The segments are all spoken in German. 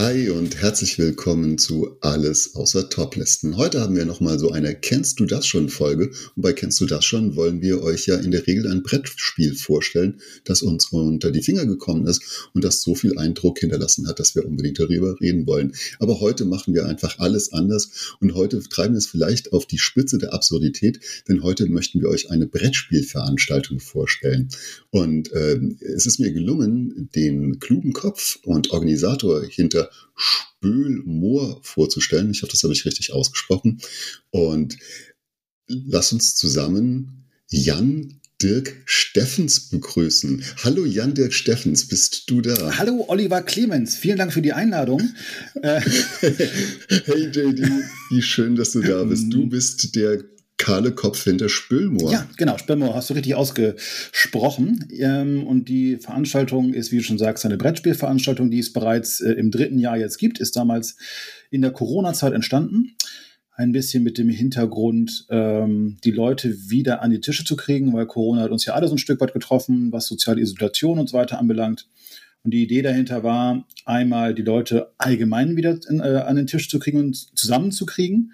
Hi und herzlich willkommen zu Alles außer Toplisten. Heute haben wir nochmal so eine Kennst du das schon Folge. Und bei Kennst du das schon wollen wir euch ja in der Regel ein Brettspiel vorstellen, das uns unter die Finger gekommen ist und das so viel Eindruck hinterlassen hat, dass wir unbedingt darüber reden wollen. Aber heute machen wir einfach alles anders und heute treiben wir es vielleicht auf die Spitze der Absurdität, denn heute möchten wir euch eine Brettspielveranstaltung vorstellen. Und äh, es ist mir gelungen, den klugen Kopf und Organisator hinter Spöhl-Moor vorzustellen. Ich hoffe, das habe ich richtig ausgesprochen. Und lass uns zusammen Jan Dirk Steffens begrüßen. Hallo Jan Dirk Steffens, bist du da? Hallo Oliver Clemens, vielen Dank für die Einladung. hey JD, wie schön, dass du da bist. Du bist der kahle Kopf hinter Spüllmoor. Ja, genau, Spüllmoor hast du richtig ausgesprochen. Ähm, und die Veranstaltung ist, wie du schon sagst, eine Brettspielveranstaltung, die es bereits äh, im dritten Jahr jetzt gibt, ist damals in der Corona-Zeit entstanden. Ein bisschen mit dem Hintergrund, ähm, die Leute wieder an die Tische zu kriegen, weil Corona hat uns ja alle so ein Stück weit getroffen, was soziale Isolation und so weiter anbelangt. Und die Idee dahinter war, einmal die Leute allgemein wieder in, äh, an den Tisch zu kriegen und zusammenzukriegen.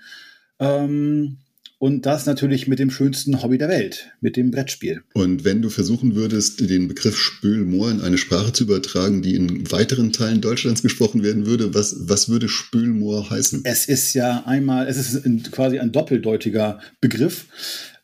Ähm, und das natürlich mit dem schönsten Hobby der Welt, mit dem Brettspiel. Und wenn du versuchen würdest, den Begriff Spülmoor in eine Sprache zu übertragen, die in weiteren Teilen Deutschlands gesprochen werden würde, was, was würde Spülmoor heißen? Es ist ja einmal, es ist quasi ein doppeldeutiger Begriff.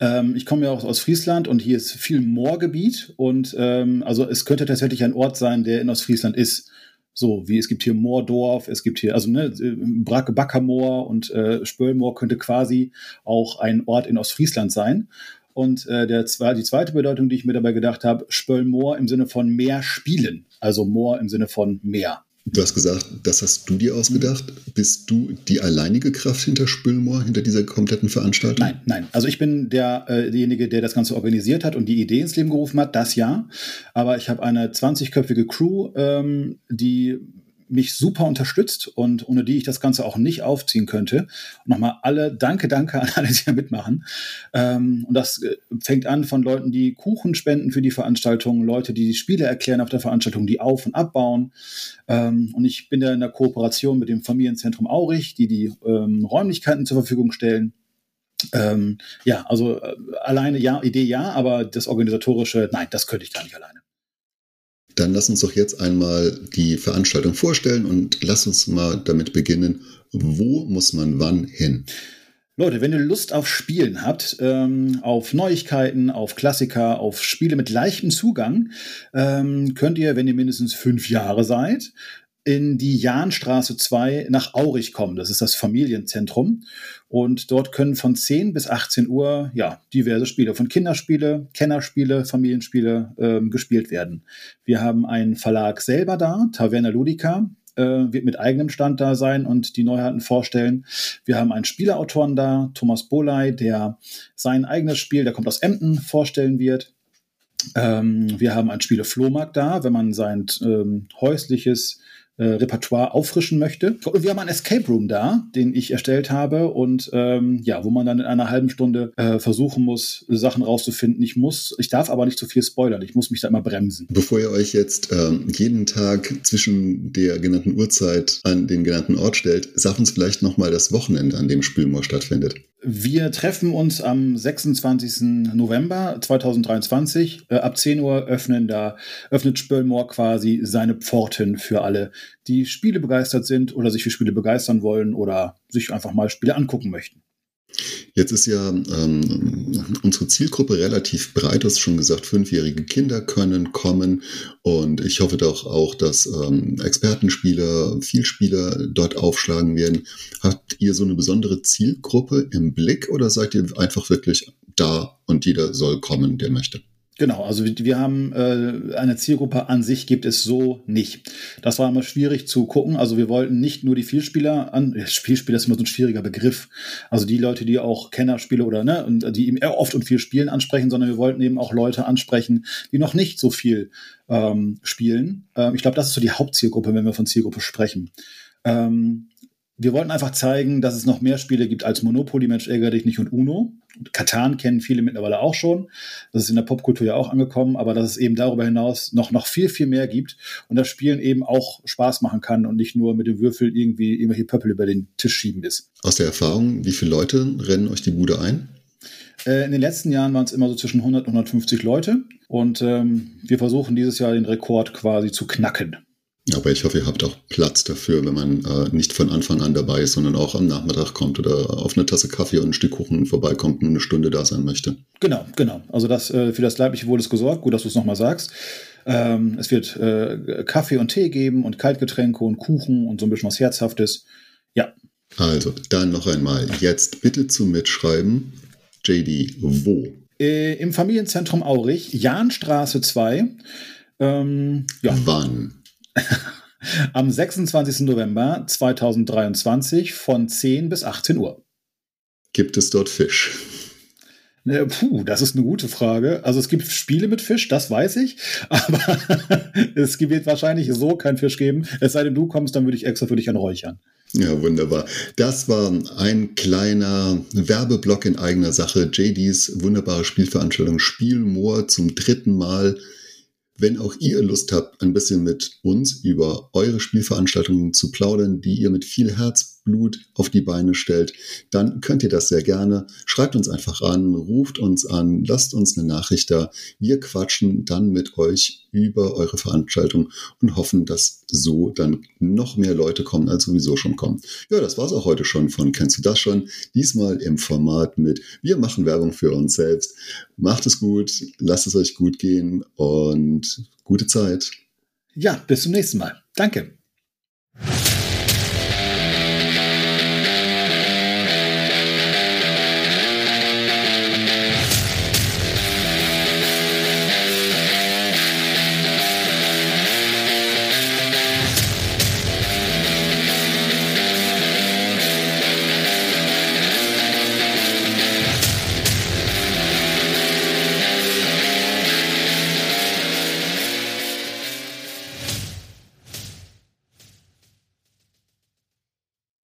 Ähm, ich komme ja auch aus Friesland und hier ist viel Moorgebiet und ähm, also es könnte tatsächlich ein Ort sein, der in Ostfriesland ist. So, wie es gibt hier Moordorf, es gibt hier, also ne, Backermoor und äh, Spöllmoor könnte quasi auch ein Ort in Ostfriesland sein. Und äh, der, die zweite Bedeutung, die ich mir dabei gedacht habe, Spöllmoor im Sinne von Meer spielen. Also Moor im Sinne von Meer. Du hast gesagt, das hast du dir ausgedacht. Bist du die alleinige Kraft hinter Spülmoor, hinter dieser kompletten Veranstaltung? Nein, nein. Also ich bin der, äh, derjenige, der das Ganze organisiert hat und die Idee ins Leben gerufen hat, das ja. Aber ich habe eine 20-köpfige Crew, ähm, die mich super unterstützt und ohne die ich das Ganze auch nicht aufziehen könnte. Nochmal alle, danke, danke an alle, die hier mitmachen. Ähm, und das äh, fängt an von Leuten, die Kuchen spenden für die Veranstaltung, Leute, die die Spiele erklären auf der Veranstaltung, die auf- und abbauen. Ähm, und ich bin da in der Kooperation mit dem Familienzentrum Aurich, die die ähm, Räumlichkeiten zur Verfügung stellen. Ähm, ja, also äh, alleine ja, Idee ja, aber das Organisatorische, nein, das könnte ich gar nicht alleine. Dann lass uns doch jetzt einmal die Veranstaltung vorstellen und lass uns mal damit beginnen. Wo muss man wann hin? Leute, wenn ihr Lust auf Spielen habt, ähm, auf Neuigkeiten, auf Klassiker, auf Spiele mit leichtem Zugang, ähm, könnt ihr, wenn ihr mindestens fünf Jahre seid, in die Jahnstraße 2 nach Aurich kommen. Das ist das Familienzentrum. Und dort können von 10 bis 18 Uhr ja, diverse Spiele, von Kinderspiele, Kennerspiele, Familienspiele ähm, gespielt werden. Wir haben einen Verlag selber da, Taverna Ludica, äh, wird mit eigenem Stand da sein und die Neuheiten vorstellen. Wir haben einen Spieleautoren da, Thomas Boley, der sein eigenes Spiel, der kommt aus Emden, vorstellen wird. Ähm, wir haben einen Spiele-Flohmarkt da, wenn man sein ähm, häusliches äh, Repertoire auffrischen möchte. Und wir haben einen Escape Room da, den ich erstellt habe und ähm, ja, wo man dann in einer halben Stunde äh, versuchen muss, Sachen rauszufinden. Ich muss, ich darf aber nicht zu viel spoilern. Ich muss mich da immer bremsen. Bevor ihr euch jetzt ähm, jeden Tag zwischen der genannten Uhrzeit an den genannten Ort stellt, sag uns vielleicht noch mal das Wochenende, an dem Spielmoor stattfindet. Wir treffen uns am 26. November 2023. Äh, ab 10 Uhr öffnen da, öffnet Spöllmoor quasi seine Pforten für alle, die Spiele begeistert sind oder sich für Spiele begeistern wollen oder sich einfach mal Spiele angucken möchten. Jetzt ist ja ähm, unsere Zielgruppe relativ breit, du hast schon gesagt, fünfjährige Kinder können kommen und ich hoffe doch auch, dass ähm, Expertenspieler, Vielspieler dort aufschlagen werden. Habt ihr so eine besondere Zielgruppe im Blick oder seid ihr einfach wirklich da und jeder soll kommen, der möchte? Genau, also wir haben äh, eine Zielgruppe an sich gibt es so nicht. Das war immer schwierig zu gucken. Also wir wollten nicht nur die Vielspieler an, Spielspieler ist immer so ein schwieriger Begriff. Also die Leute, die auch Kennerspiele oder ne, und die eben oft und viel spielen ansprechen, sondern wir wollten eben auch Leute ansprechen, die noch nicht so viel ähm, spielen. Ähm, ich glaube, das ist so die Hauptzielgruppe, wenn wir von Zielgruppe sprechen. Ähm, wir wollten einfach zeigen, dass es noch mehr Spiele gibt als Monopoly, Mensch, ärger dich nicht und Uno. Katan kennen viele mittlerweile auch schon. Das ist in der Popkultur ja auch angekommen, aber dass es eben darüber hinaus noch, noch viel, viel mehr gibt und das Spielen eben auch Spaß machen kann und nicht nur mit dem Würfel irgendwie irgendwelche Pöppel über den Tisch schieben ist. Aus der Erfahrung, wie viele Leute rennen euch die Bude ein? Äh, in den letzten Jahren waren es immer so zwischen 100 und 150 Leute und ähm, wir versuchen dieses Jahr den Rekord quasi zu knacken. Aber ich hoffe, ihr habt auch Platz dafür, wenn man äh, nicht von Anfang an dabei ist, sondern auch am Nachmittag kommt oder auf eine Tasse Kaffee und ein Stück Kuchen vorbeikommt und eine Stunde da sein möchte. Genau, genau. Also das äh, für das leibliche Wohl ist gesorgt. Gut, dass du es nochmal sagst. Ähm, es wird äh, Kaffee und Tee geben und Kaltgetränke und Kuchen und so ein bisschen was Herzhaftes. Ja. Also, dann noch einmal. Jetzt bitte zum Mitschreiben. JD, wo? Äh, Im Familienzentrum Aurich, Jahnstraße 2. Ähm, ja. Wann? Am 26. November 2023 von 10 bis 18 Uhr. Gibt es dort Fisch? Ne, puh, das ist eine gute Frage. Also es gibt Spiele mit Fisch, das weiß ich, aber es wird wahrscheinlich so keinen Fisch geben. Es sei denn, du kommst, dann würde ich extra für dich anräuchern. Ja, wunderbar. Das war ein kleiner Werbeblock in eigener Sache. JDs wunderbare Spielveranstaltung Spielmoor zum dritten Mal wenn auch ihr Lust habt, ein bisschen mit uns über eure Spielveranstaltungen zu plaudern, die ihr mit viel Herzblut auf die Beine stellt, dann könnt ihr das sehr gerne. Schreibt uns einfach an, ruft uns an, lasst uns eine Nachricht da. Wir quatschen dann mit euch über eure Veranstaltung und hoffen, dass so dann noch mehr Leute kommen, als sowieso schon kommen. Ja, das war's auch heute schon von Kennst du das schon? Diesmal im Format mit Wir machen Werbung für uns selbst. Macht es gut, lasst es euch gut gehen und gute Zeit. Ja, bis zum nächsten Mal. Danke.